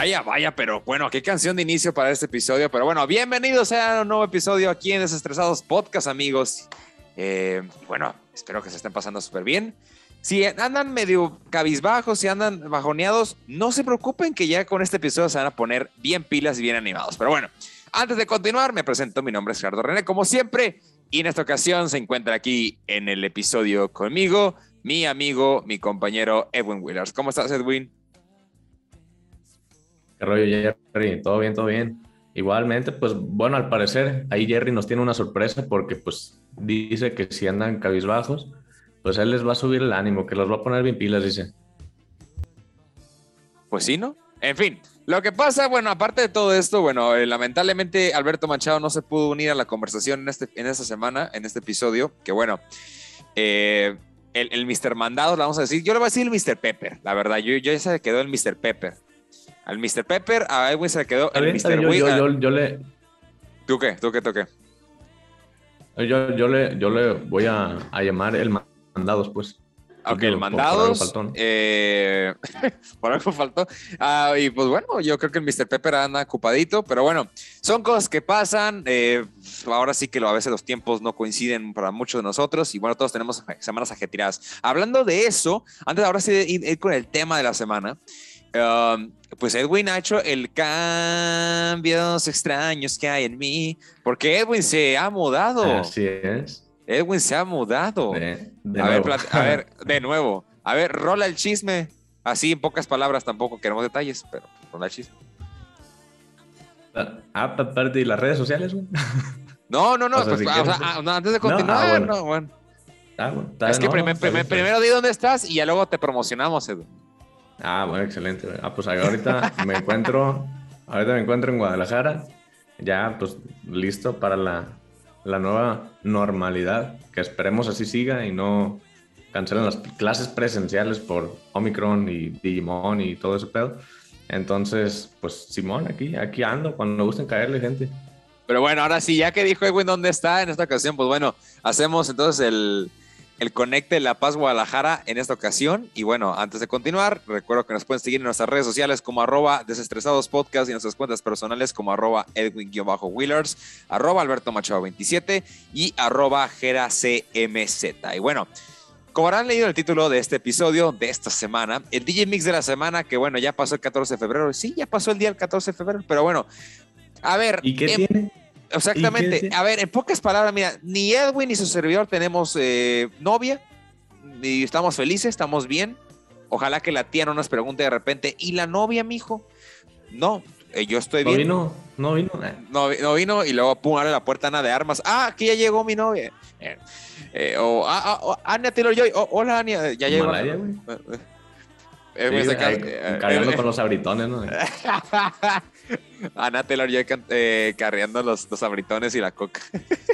Vaya, vaya, pero bueno, qué canción de inicio para este episodio. Pero bueno, bienvenidos a un nuevo episodio aquí en Desestresados Podcast, amigos. Eh, bueno, espero que se estén pasando súper bien. Si andan medio cabizbajos, si andan bajoneados, no se preocupen que ya con este episodio se van a poner bien pilas y bien animados. Pero bueno, antes de continuar, me presento. Mi nombre es Gerardo René, como siempre. Y en esta ocasión se encuentra aquí en el episodio conmigo mi amigo, mi compañero Edwin Willers. ¿Cómo estás, Edwin? ¿Qué rollo, Jerry? Todo bien, todo bien. Igualmente, pues bueno, al parecer ahí Jerry nos tiene una sorpresa porque pues dice que si andan cabizbajos, pues él les va a subir el ánimo, que los va a poner bien pilas, dice. Pues sí, ¿no? En fin, lo que pasa, bueno, aparte de todo esto, bueno, eh, lamentablemente Alberto Machado no se pudo unir a la conversación en, este, en esta semana, en este episodio, que bueno, eh, el, el Mr. Mandado, le vamos a decir, yo le voy a decir el Mr. Pepper, la verdad, yo, yo ya se quedó el Mr. Pepper. Al Mr. Pepper, a Edwin se quedó el Mr. Yo, yo, yo, le... ¿Tú qué? ¿Tú qué? ¿Tú qué? Yo, yo, le, yo le voy a, a llamar el Mandados, pues. Ok, el mandados. Eh, por algo faltó. Ah, y pues bueno, yo creo que el Mr. Pepper anda ocupadito, pero bueno, son cosas que pasan. Eh, ahora sí que a veces los tiempos no coinciden para muchos de nosotros y bueno, todos tenemos semanas ajetreadas. Hablando de eso, antes ahora sí de ir, con el tema de la semana. Um, pues Edwin ha hecho el cambios extraños que hay en mí, porque Edwin se ha mudado. Así es. Edwin se ha mudado. De, de a, ver, a, ver, de nuevo. A ver, rola el chisme. Así en pocas palabras tampoco queremos detalles, pero rola el chisme. Ah, aparte de las redes sociales, güey. No, no, no. O sea, pues, si o sea, ah, no, antes de continuar, no, ah, bueno. Ah, bueno. es que primer, primer, primero di dónde estás y ya luego te promocionamos, Edwin. Ah, bueno, excelente. Ah, pues ahorita me encuentro, ahorita me encuentro en Guadalajara, ya pues listo para la, la nueva normalidad, que esperemos así siga y no cancelen las clases presenciales por Omicron y Digimon y todo ese pedo. Entonces, pues Simón, aquí, aquí ando, cuando gusten caerle, gente. Pero bueno, ahora sí, ya que dijo Edwin dónde está en esta ocasión, pues bueno, hacemos entonces el, el Conecte La Paz Guadalajara en esta ocasión. Y bueno, antes de continuar, recuerdo que nos pueden seguir en nuestras redes sociales como arroba desestresados podcast y en nuestras cuentas personales como arroba edwin-wheelers, arroba alberto machado 27 y arroba cmz. Y bueno, como habrán leído el título de este episodio de esta semana, el DJ Mix de la semana, que bueno, ya pasó el 14 de febrero. Sí, ya pasó el día el 14 de febrero, pero bueno, a ver. ¿Y qué em, tiene? Exactamente. A ver, en pocas palabras, mira, ni Edwin ni su servidor tenemos eh, novia, y estamos felices, estamos bien. Ojalá que la tía no nos pregunte de repente, ¿y la novia, mijo? No, eh, yo estoy no bien. Vino, no vino, no No, vino y luego pum, abre la puerta Ana de armas. Ah, aquí ya llegó mi novia. Eh, o, ah, ah, oh, Ania Taylor Joy. Oh, hola, Ania. Ya llegó. Malaria, Sí, cargando con los abritones, ¿no? Ana Taylor Joy eh, carreando los, los abritones y la coca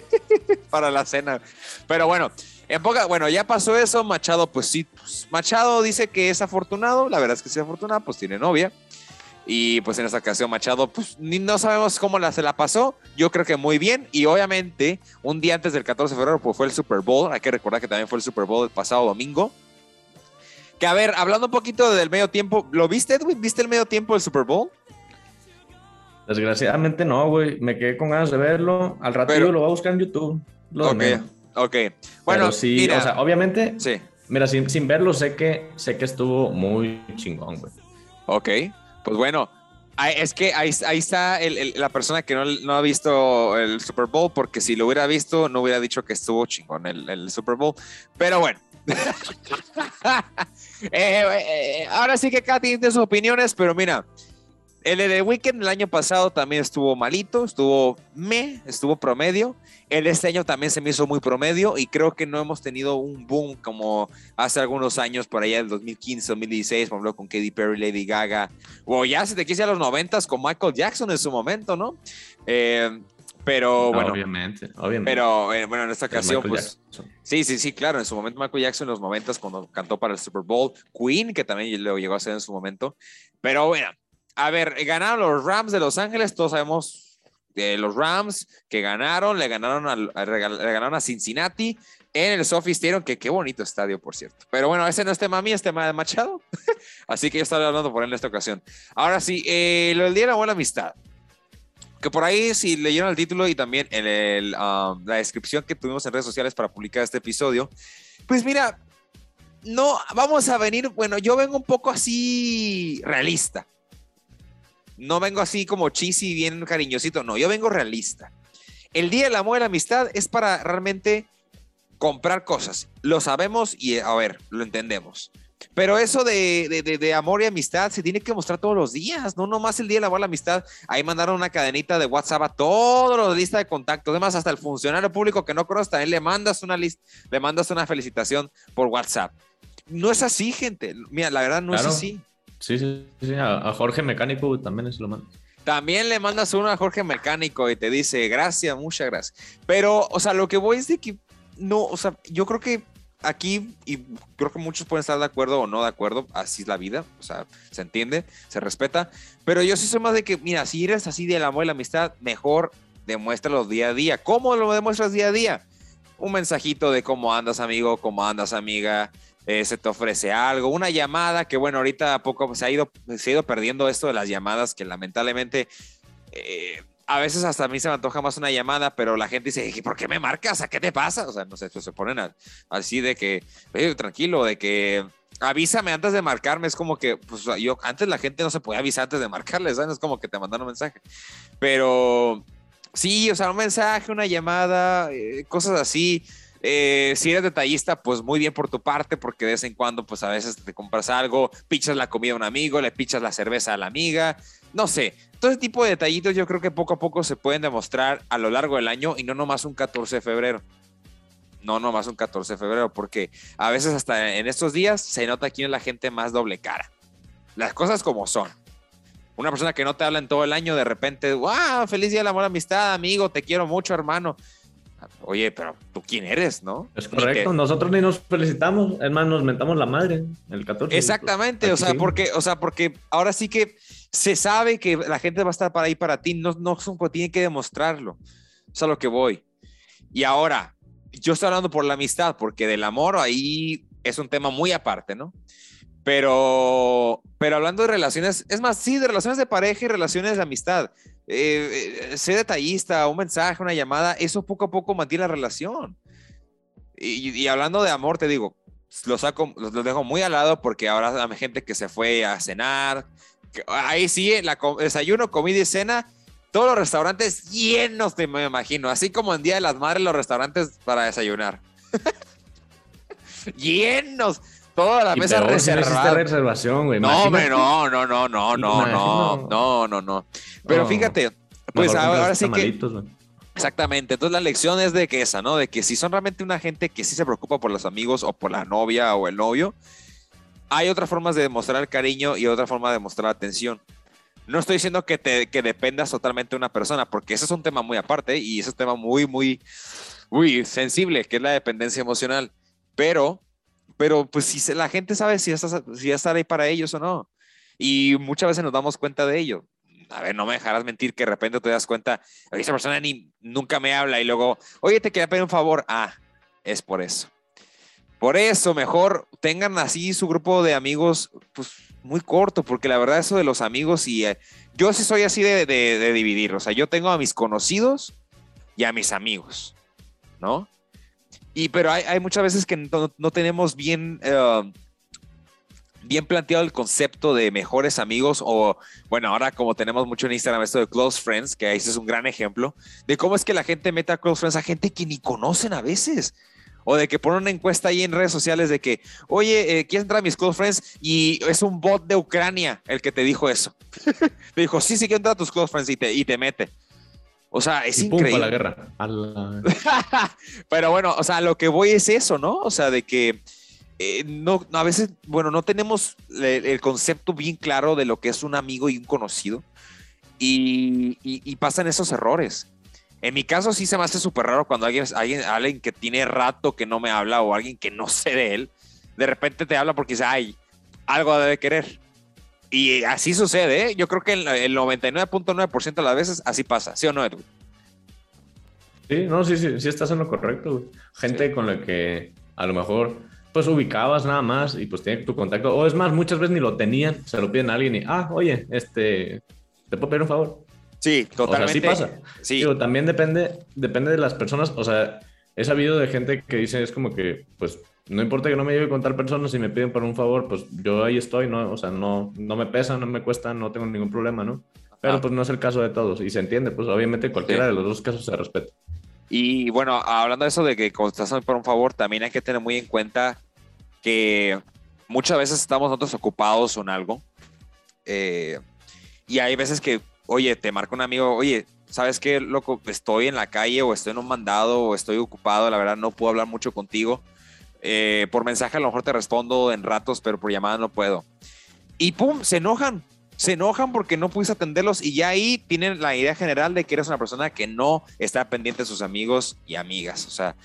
para la cena. Pero bueno, en poca, bueno, ya pasó eso. Machado, pues sí, pues, Machado dice que es afortunado. La verdad es que sí es afortunado, pues tiene novia. Y pues en esta ocasión Machado, pues ni no sabemos cómo la, se la pasó. Yo creo que muy bien. Y obviamente, un día antes del 14 de febrero, pues fue el Super Bowl. Hay que recordar que también fue el Super Bowl el pasado domingo. Que a ver, hablando un poquito del medio tiempo, ¿lo viste, Edwin? ¿Viste el medio tiempo del Super Bowl? Desgraciadamente no, güey. Me quedé con ganas de verlo. Al rato lo voy a buscar en YouTube. Lo ok, ok. Bueno, sí, o sea, obviamente. Sí. Mira, sin, sin, verlo, sé que, sé que estuvo muy chingón, güey. Ok, pues bueno. Es que ahí, ahí está el, la persona que no, no, ha visto el Super Bowl, porque si lo hubiera visto, no hubiera dicho que estuvo chingón el, el Super Bowl. Pero bueno. Eh, eh, ahora sí que cada tiene sus opiniones, pero mira, el de The Weeknd el año pasado también estuvo malito, estuvo me, estuvo promedio. El este año también se me hizo muy promedio y creo que no hemos tenido un boom como hace algunos años, por allá del 2015, 2016, por ejemplo, con Katy Perry, Lady Gaga, o ya se te quise a los 90 con Michael Jackson en su momento, ¿no? Eh, pero bueno. Obviamente, obviamente. Pero eh, bueno, en esta ocasión, pues. Sí, sí, sí, claro. En su momento, Michael Jackson en los momentos cuando cantó para el Super Bowl. Queen, que también lo llegó a hacer en su momento. Pero bueno, a ver, ganaron los Rams de Los Ángeles, todos sabemos los Rams que ganaron, le ganaron, a, le ganaron a Cincinnati en el Sophie Stadium, que qué bonito estadio, por cierto. Pero bueno, ese no es tema mío, es tema de Machado. Así que yo estaba hablando por él en esta ocasión. Ahora sí, eh, lo del Día de la Buena Amistad. Que por ahí, si leyeron el título y también en um, la descripción que tuvimos en redes sociales para publicar este episodio, pues mira, no, vamos a venir, bueno, yo vengo un poco así realista. No vengo así como cheesy, bien cariñosito, no, yo vengo realista. El Día del Amor y la Amistad es para realmente comprar cosas. Lo sabemos y, a ver, lo entendemos. Pero eso de, de, amor y amistad se tiene que mostrar todos los días, no nomás el día de amor y la amistad. Ahí mandaron una cadenita de WhatsApp a todos los lista de contactos. Además, hasta el funcionario público que no conoce, también le mandas una lista, le mandas una felicitación por WhatsApp. No es así, gente. Mira, la verdad no es así. Sí, sí, sí. A, Jorge Mecánico también es lo mando. También le mandas uno a Jorge Mecánico y te dice, gracias, muchas gracias. Pero, o sea, lo que voy es de que no, o sea, yo creo que aquí, y creo que muchos pueden estar de acuerdo o no de acuerdo, así es la vida, o sea, se entiende, se respeta, pero yo sí soy más de que, mira, si eres así de amor y la amistad, mejor demuéstralo día a día. ¿Cómo lo demuestras día a día? Un mensajito de cómo andas, amigo, cómo andas, amiga, eh, se te ofrece algo, una llamada que, bueno, ahorita a poco se ha ido, se ha ido perdiendo esto de las llamadas que lamentablemente... Eh, a veces hasta a mí se me antoja más una llamada, pero la gente dice, ¿por qué me marcas? ¿A qué te pasa? O sea, no sé, se ponen así de que, tranquilo, de que avísame antes de marcarme. Es como que, pues yo, antes la gente no se podía avisar antes de marcarle, ¿sabes? Es como que te mandan un mensaje. Pero sí, o sea, un mensaje, una llamada, eh, cosas así. Eh, si eres detallista, pues muy bien por tu parte, porque de vez en cuando, pues a veces te compras algo, pichas la comida a un amigo, le pichas la cerveza a la amiga, no sé, todo ese tipo de detallitos yo creo que poco a poco se pueden demostrar a lo largo del año y no nomás un 14 de febrero. No nomás un 14 de febrero, porque a veces hasta en estos días se nota quién es la gente más doble cara. Las cosas como son. Una persona que no te habla en todo el año, de repente, ¡wow! Feliz día del amor, amistad, amigo, te quiero mucho, hermano. Oye, pero tú quién eres, ¿no? Es correcto, nosotros ni nos felicitamos, es más, nos mentamos la madre el 14. Exactamente, o sea, porque, o sea, porque ahora sí que se sabe que la gente va a estar para ahí para ti, no, no tiene que demostrarlo. Es a lo que voy. Y ahora, yo estoy hablando por la amistad, porque del amor ahí es un tema muy aparte, ¿no? Pero, pero hablando de relaciones, es más, sí, de relaciones de pareja y relaciones de amistad. Eh, eh, detallista, un mensaje, una llamada, eso poco a poco mantiene la relación. Y, hablando de amor, te digo, lo saco, los, dejo muy al lado porque ahora hay gente que se fue a cenar. ahí sí, la, desayuno, comida y cena, todos los restaurantes llenos, te me imagino. Así como en Día de las Madres, los restaurantes para desayunar. llenos toda la mesa reservada. reservación, güey. No, no, no, no, no, no, no, no, no, no. Pero fíjate, pues ahora sí que... Exactamente, entonces la lección es de que esa, ¿no? De que si son realmente una gente que sí se preocupa por los amigos o por la novia o el novio, hay otras formas de demostrar cariño y otra forma de demostrar atención. No estoy diciendo que, te, que dependas totalmente de una persona, porque ese es un tema muy aparte y ese es un tema muy, muy, muy sensible, que es la dependencia emocional. Pero pero pues si la gente sabe si ya, si está ahí para ellos o no. Y muchas veces nos damos cuenta de ello. A ver, no me dejarás mentir que de repente te das cuenta, esa persona ni nunca me habla y luego, oye, te quería pedir un favor. Ah, es por eso. Por eso, mejor tengan así su grupo de amigos, pues muy corto, porque la verdad, eso de los amigos y eh, yo sí soy así de, de, de dividir. O sea, yo tengo a mis conocidos y a mis amigos, ¿no? Y pero hay, hay muchas veces que no, no tenemos bien, eh, bien planteado el concepto de mejores amigos o, bueno, ahora como tenemos mucho en Instagram esto de close friends, que ahí es un gran ejemplo, de cómo es que la gente mete a close friends a gente que ni conocen a veces. O de que ponen una encuesta ahí en redes sociales de que, oye, eh, ¿quieres entrar a mis close friends? Y es un bot de Ucrania el que te dijo eso. te dijo, sí, sí, quiero entrar a tus close friends y te, y te mete. O sea, es increíble. la guerra. Pero bueno, o sea, lo que voy es eso, ¿no? O sea, de que eh, no, a veces, bueno, no tenemos el, concepto bien claro de lo que es un amigo y un conocido. Y, pasan esos errores. En mi caso sí se me hace súper raro cuando alguien, alguien, alguien que tiene rato que no me habla o alguien que no sé de él, de repente te habla porque dice, ay, algo debe querer. Y así sucede, ¿eh? Yo creo que el, 99.9% de las veces así pasa, ¿sí o no, Edwin? Sí, no, sí, sí, sí estás en lo correcto. Gente con la que a lo mejor pues ubicabas nada más y pues tiene tu contacto. O es más, muchas veces ni lo tenían, se lo piden a alguien y, ah, oye, este, ¿te puedo pedir un favor? Sí, totalmente. O sea, sí pasa. Sí. también depende, depende de las personas. O sea, he sabido de gente que dice, es como que, pues, no importa que no me lleve con tal persona, si me piden por un favor, pues yo ahí estoy, ¿no? O sea, no, no me pesa, no me cuesta, no tengo ningún problema, ¿no? Pero pues no es el caso de todos y se entiende, pues obviamente cualquiera de los dos casos se respeta. Y bueno, hablando de eso de que estás por un favor, también hay que tener muy en cuenta que muchas veces estamos nosotros ocupados en algo. Eh, y hay veces que, oye, te marca un amigo, oye, ¿sabes qué, loco? Estoy en la calle o estoy en un mandado o estoy ocupado, la verdad no puedo hablar mucho contigo. Eh, por mensaje a lo mejor te respondo en ratos, pero por llamada no puedo. Y pum, se enojan. Se enojan porque no pudiste atenderlos y ya ahí tienen la idea general de que eres una persona que no está pendiente de sus amigos y amigas. O sea,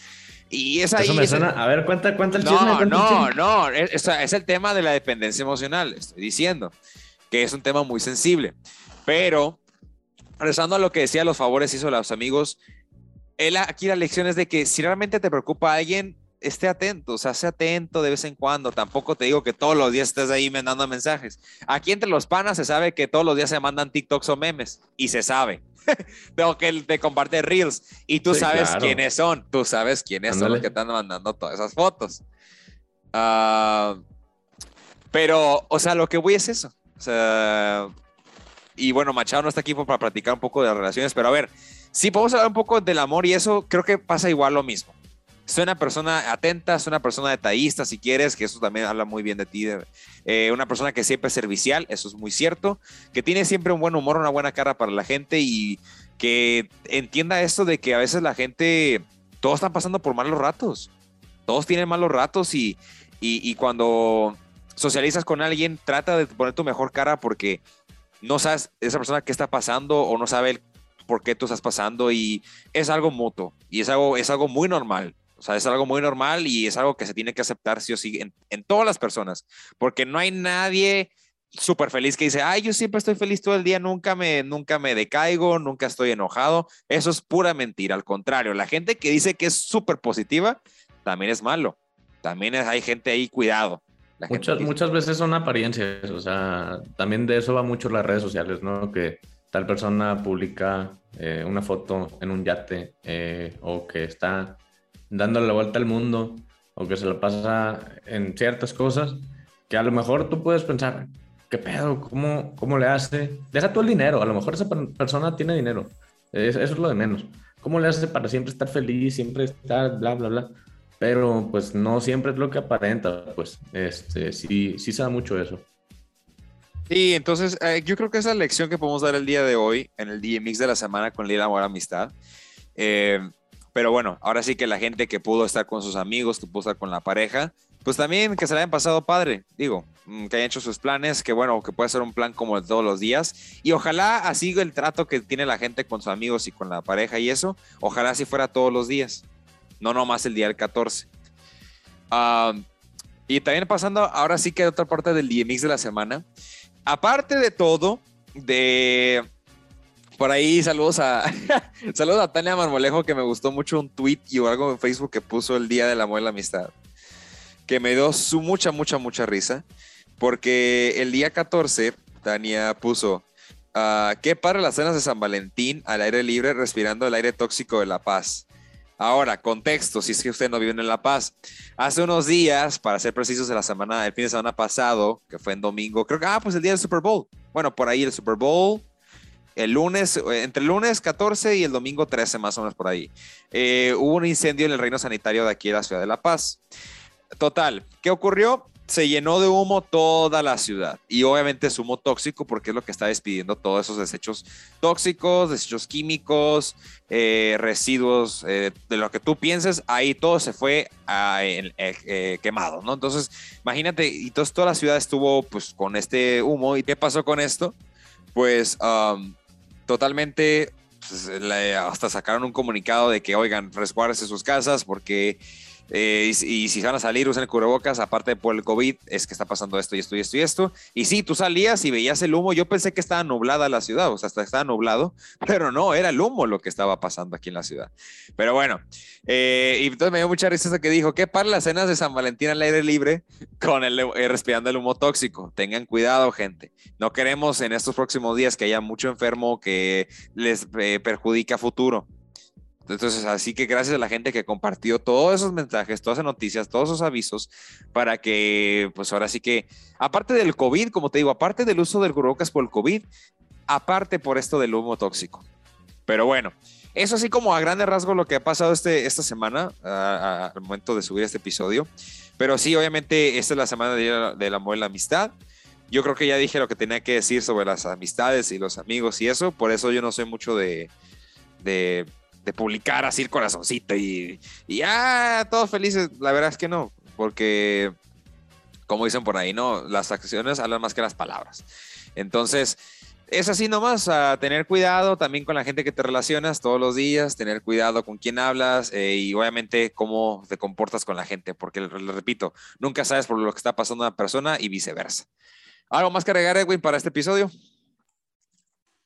y es ahí. A ver, cuenta, cuenta el chisme. No, no, no. Es, es, el tema de la dependencia emocional. Estoy diciendo que es un tema muy sensible. Pero, regresando a lo que decía, los favores hizo a los amigos. Él, aquí la lección es de que si realmente te preocupa a alguien, esté atento, o sea, sé atento de vez en cuando. Tampoco te digo que todos los días estés ahí mandando mensajes. Aquí entre los panas se sabe que todos los días se mandan TikToks o memes y se sabe. Tengo que te comparte reels y tú sabes quiénes son, tú sabes quiénes son los que están mandando todas esas fotos. Ah, pero, o sea, lo que voy es eso. O sea, y bueno, Machado no está aquí para platicar un poco de las relaciones, pero a ver, si podemos hablar un poco del amor y eso, creo que pasa igual lo mismo. Soy una persona atenta, soy una persona detallista, si quieres, que eso también habla muy bien de ti. Eh, una persona que siempre es servicial, eso es muy cierto. Que tiene siempre un buen humor, una buena cara para la gente y que entienda esto de que a veces la gente, todos están pasando por malos ratos. Todos tienen malos ratos y, y, cuando socializas con alguien, trata de poner tu mejor cara porque no sabes esa persona qué está pasando o no sabe por qué tú estás pasando y es algo mutuo y es algo, es algo muy normal. O sea, es algo muy normal y es algo que se tiene que aceptar sí o sí en, todas las personas, porque no hay nadie súper feliz que dice, ay, yo siempre estoy feliz todo el día, nunca me, nunca me decaigo, nunca estoy enojado. Eso es pura mentira. Al contrario, la gente que dice que es súper positiva, también es malo. También hay gente ahí, cuidado. Muchas, muchas veces son apariencias, o sea, también de eso va mucho las redes sociales, ¿no? Que tal persona publica eh, una foto en un yate eh, o que está dándole la vuelta al mundo o que se lo pasa en ciertas cosas que a lo mejor tú puedes pensar, ¿qué pedo? ¿Cómo, cómo le hace? Deja todo el dinero, a lo mejor esa persona tiene dinero, eso es lo de menos. ¿Cómo le hace para siempre estar feliz, siempre estar bla, bla, bla? Pero pues no siempre es lo que aparenta, pues este, sí, sí se da mucho eso. Sí, entonces eh, yo creo que esa lección que podemos dar el día de hoy en el DMX de la semana con Lila Amor Amistad. Eh, pero bueno, ahora sí que la gente que pudo estar con sus amigos, que pudo estar con la pareja, pues también que se le hayan pasado padre, digo, mm, que hayan hecho sus planes, que bueno, que puede ser un plan como de todos los días. Y ojalá así el trato que tiene la gente con sus amigos y con la pareja y eso, ojalá así fuera todos los días, no nomás el día del 14. y también pasando, ahora sí que hay otra parte del DMX de la semana. Aparte de todo, de por ahí saludos a saludos a Tania Marmolejo que me gustó mucho un tweet y algo en Facebook que puso el día del amor y la amistad. Que me dio su mucha, mucha, mucha risa. Porque el día 14, Tania puso, uh, ¿qué para las cenas de San Valentín al aire libre respirando el aire tóxico de La Paz? Ahora, contexto, si es que usted no vive en La Paz. Hace unos días, para ser precisos, de la semana, el fin de semana pasado, que fue en domingo, creo que, ah, pues el día del Super Bowl. Bueno, por ahí el Super Bowl, el lunes, eh, entre el lunes 14 y el domingo 13, más o menos por ahí, eh, hubo un incendio en el reino sanitario de aquí de la ciudad de La Paz. Total, ¿qué ocurrió? Se llenó de humo toda la ciudad y obviamente es humo tóxico porque es lo que está despidiendo todos esos desechos tóxicos, desechos químicos, eh, residuos, de lo que tú pienses, ahí todo se fue quemado, ¿no? Entonces, imagínate, y toda la ciudad estuvo pues con este humo y ¿qué pasó con esto? Pues um, totalmente, pues, hasta sacaron un comunicado de que, oigan, resguárdense sus casas porque Eh, y, si van a salir, usen el cubrebocas, aparte por el COVID, es que está pasando esto y esto y esto y esto. Y sí, tú salías y veías el humo, yo pensé que estaba nublada la ciudad, o sea, hasta estaba nublado, pero no, era el humo lo que estaba pasando aquí en la ciudad. Pero bueno, eh, y entonces me dio mucha risa eso que dijo, ¿qué para las cenas de San Valentín al aire libre con el eh, respirando el humo tóxico? Tengan cuidado, gente. No queremos en estos próximos días que haya mucho enfermo que les perjudique a futuro. Entonces, así que gracias a la gente que compartió todos esos mensajes, todas esas noticias, todos esos avisos, para que, pues ahora sí que, aparte del COVID, como te digo, aparte del uso del cubrebocas por el COVID, aparte por esto del humo tóxico. Pero bueno, eso así como a grandes rasgos lo que ha pasado este, esta semana, al momento de subir este episodio. Pero sí, obviamente, esta es la semana del amor y la amistad. Yo creo que ya dije lo que tenía que decir sobre las amistades y los amigos y eso. Por eso yo no soy mucho de, de de publicar así el corazoncito y, ya, todos felices. La verdad es que no, porque, como dicen por ahí, no, las acciones hablan más que las palabras. Entonces, es así nomás, tener cuidado también con la gente que te relacionas todos los días, tener cuidado con quién hablas eh, y obviamente cómo te comportas con la gente, porque le, repito, nunca sabes por lo que está pasando una persona y viceversa. ¿Algo más que agregar, Edwin, para este episodio?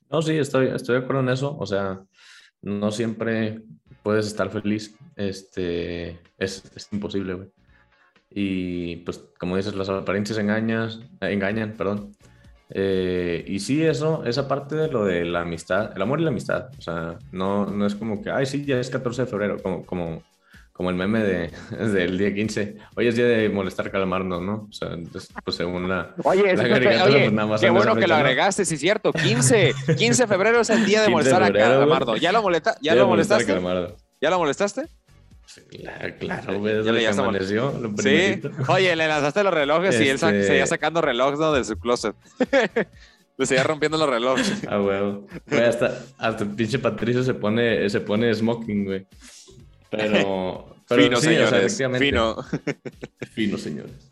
No, sí, estoy, estoy de acuerdo en eso. O sea, no siempre puedes estar feliz. Este, es, imposible, güey. Y pues, como dices, las apariencias engañas, engañan, perdón. Eh, y sí, eso, esa parte de lo de la amistad, el amor y la amistad. O sea, no, no es como que, ay, sí, ya es 14 de febrero, como, como como el meme de, del día 15. Hoy es día de molestar calamarnos, ¿no? O sea, entonces, pues según la. Oye, la oye pues, qué bueno que lo agregaste, sí, cierto. 15, 15 de febrero es el día de molestar a calamardo. ¿Ya lo, molesta, ya lo molestaste? ¿Ya lo molestaste? Sí, claro, güey. Ya, ya amaneció. sí. Oye, le lanzaste los relojes y él este seguía sacando relojes ¿no? de su closet. le seguía rompiendo los relojes. Ah, güey. hasta, hasta el pinche Patricio se pone, se pone smoking, güey. Pero, fino, señores. fino. fino, señores.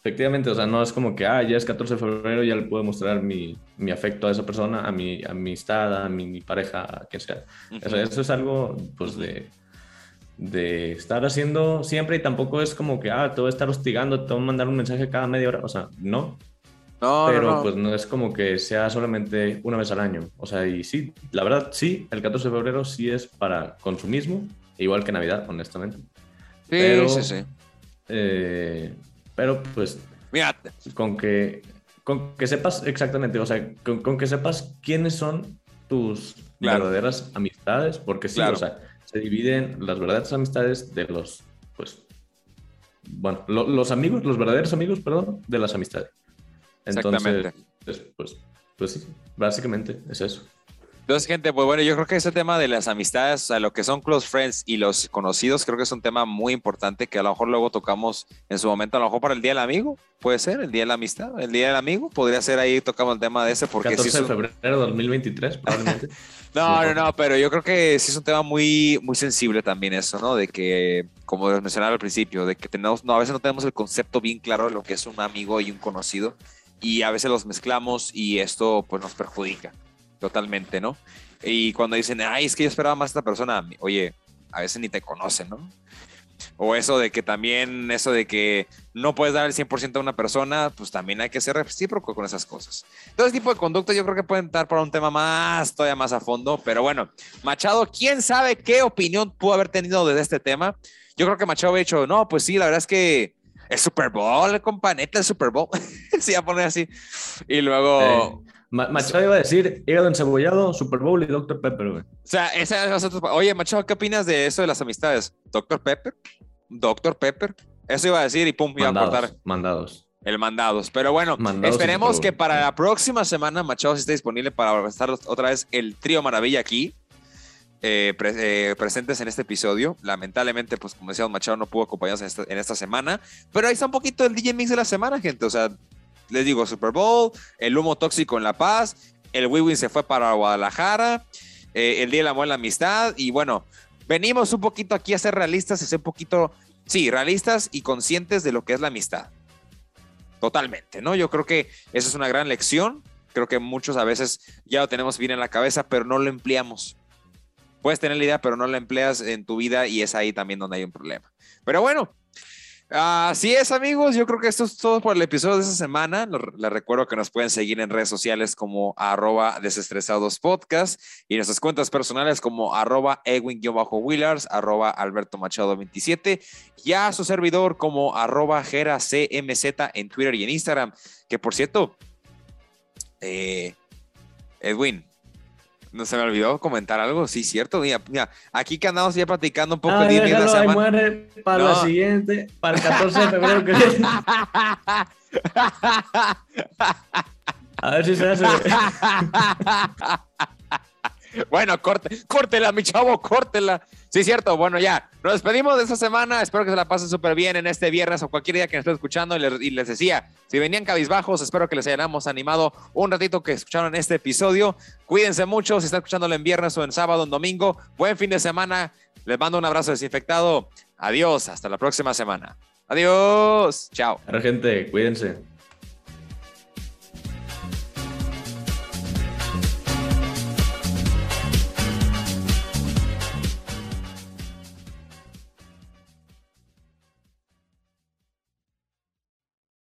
Efectivamente, o sea, no es como que, ah, ya es 14 de febrero, ya le puedo mostrar mi, mi afecto a esa persona, a mi, a mi amistad, a mi, pareja, a quien sea. eso es algo, pues, de, de estar haciendo siempre y tampoco es como que, ah, te voy a estar hostigando, te voy a mandar un mensaje cada media hora. O sea, no. No, pero pues no es como que sea solamente una vez al año. O sea, y sí, la verdad, sí, el 14 de febrero sí es para consumismo, igual que Navidad, honestamente. Sí, pero, sí, sí. Eh, pero pues. Mira. Con que, con que sepas exactamente, o sea, con, que sepas quiénes son tus verdaderas amistades, porque sí, o sea, se dividen las verdaderas amistades de los, pues, bueno, los amigos, los verdaderos amigos, perdón, de las amistades. Entonces, pues, pues, pues sí, básicamente es eso. Entonces, gente, pues bueno, yo creo que ese tema de las amistades, o sea, lo que son close friends y los conocidos, creo que es un tema muy importante que a lo mejor luego tocamos en su momento, a lo mejor para el Día del Amigo, puede ser, el Día de la Amistad, el Día del Amigo, podría ser ahí, tocamos el tema de ese, porque 14 de febrero de 2023, probablemente. no, no, no, pero yo creo que sí es un tema muy, muy sensible también eso, ¿no? De que, como mencionaba al principio, de que tenemos, no, a veces no tenemos el concepto bien claro de lo que es un amigo y un conocido, y a veces los mezclamos y esto pues nos perjudica totalmente, ¿no? Y cuando dicen, ay, es que yo esperaba más a esta persona, oye, a veces ni te conocen, ¿no? O eso de que también, eso de que no puedes dar el 100% a una persona, pues también hay que ser recíproco con esas cosas. Todo ese tipo de conducta yo creo que pueden estar para un tema más, todavía más a fondo, pero bueno, Machado, ¿quién sabe qué opinión pudo haber tenido de este tema? Yo creo que Machado ha dicho, no, pues sí, la verdad es que es Super Bowl, companeta, el Super Bowl. Se iba a poner así. Y luego... Machado iba a decir hígado encebollado, Super Bowl y Dr. Pepper, güey. O sea, esa es Oye, Machado, ¿qué opinas de eso de las amistades? ¿Dr. Pepper? ¿Dr. Pepper? Eso iba a decir y pum, iba a cortar. Mandados. El mandados. Pero bueno, esperemos que para la próxima semana Machado esté disponible para estar otra vez el trío Maravilla aquí. Eh, eh, presentes en este episodio. Lamentablemente, pues como decíamos, Machado no pudo acompañarnos en esta, en esta semana. Pero ahí está un poquito el DJ Mix de la semana, gente. O sea, les digo, Super Bowl, el humo tóxico en La Paz, el Wiwin se fue para Guadalajara, eh, el Día del Amor y la Amistad, y bueno, venimos un poquito aquí a ser realistas y ser un poquito, sí, realistas y conscientes de lo que es la amistad. Totalmente, ¿no? Yo creo que esa es una gran lección. Creo que muchos a veces ya lo tenemos bien en la cabeza, pero no lo empleamos. puedes tener la idea, pero no la empleas en tu vida y es ahí también donde hay un problema. Pero bueno, Así es, amigos. Yo creo que esto es todo por el episodio de esta semana. Les recuerdo que nos pueden seguir en redes sociales como arroba desestresados podcast y nuestras cuentas personales como arroba Edwin-Willars, arroba Alberto Machado 27 y a su servidor como arroba CMZ en Twitter y en Instagram. Que por cierto, eh, Edwin, no se me olvidó comentar algo, sí, cierto. Mira, mira aquí que andamos ya platicando un poco de déjalo, ahí muere para la siguiente, para el 14 de febrero. Que... A ver si se hace. bueno, corte, córtela, mi chavo, córtela. Sí, cierto. Bueno, ya. Nos despedimos de esta semana. Espero que se la pasen súper bien en este viernes o cualquier día que nos esté escuchando. Y les, decía, si venían cabizbajos, espero que les hayamos animado un ratito que escucharon este episodio. Cuídense mucho si están escuchándolo en viernes o en sábado en domingo. Buen fin de semana. Les mando un abrazo desinfectado. Adiós. Hasta la próxima semana. Adiós. Chao. gente, cuídense.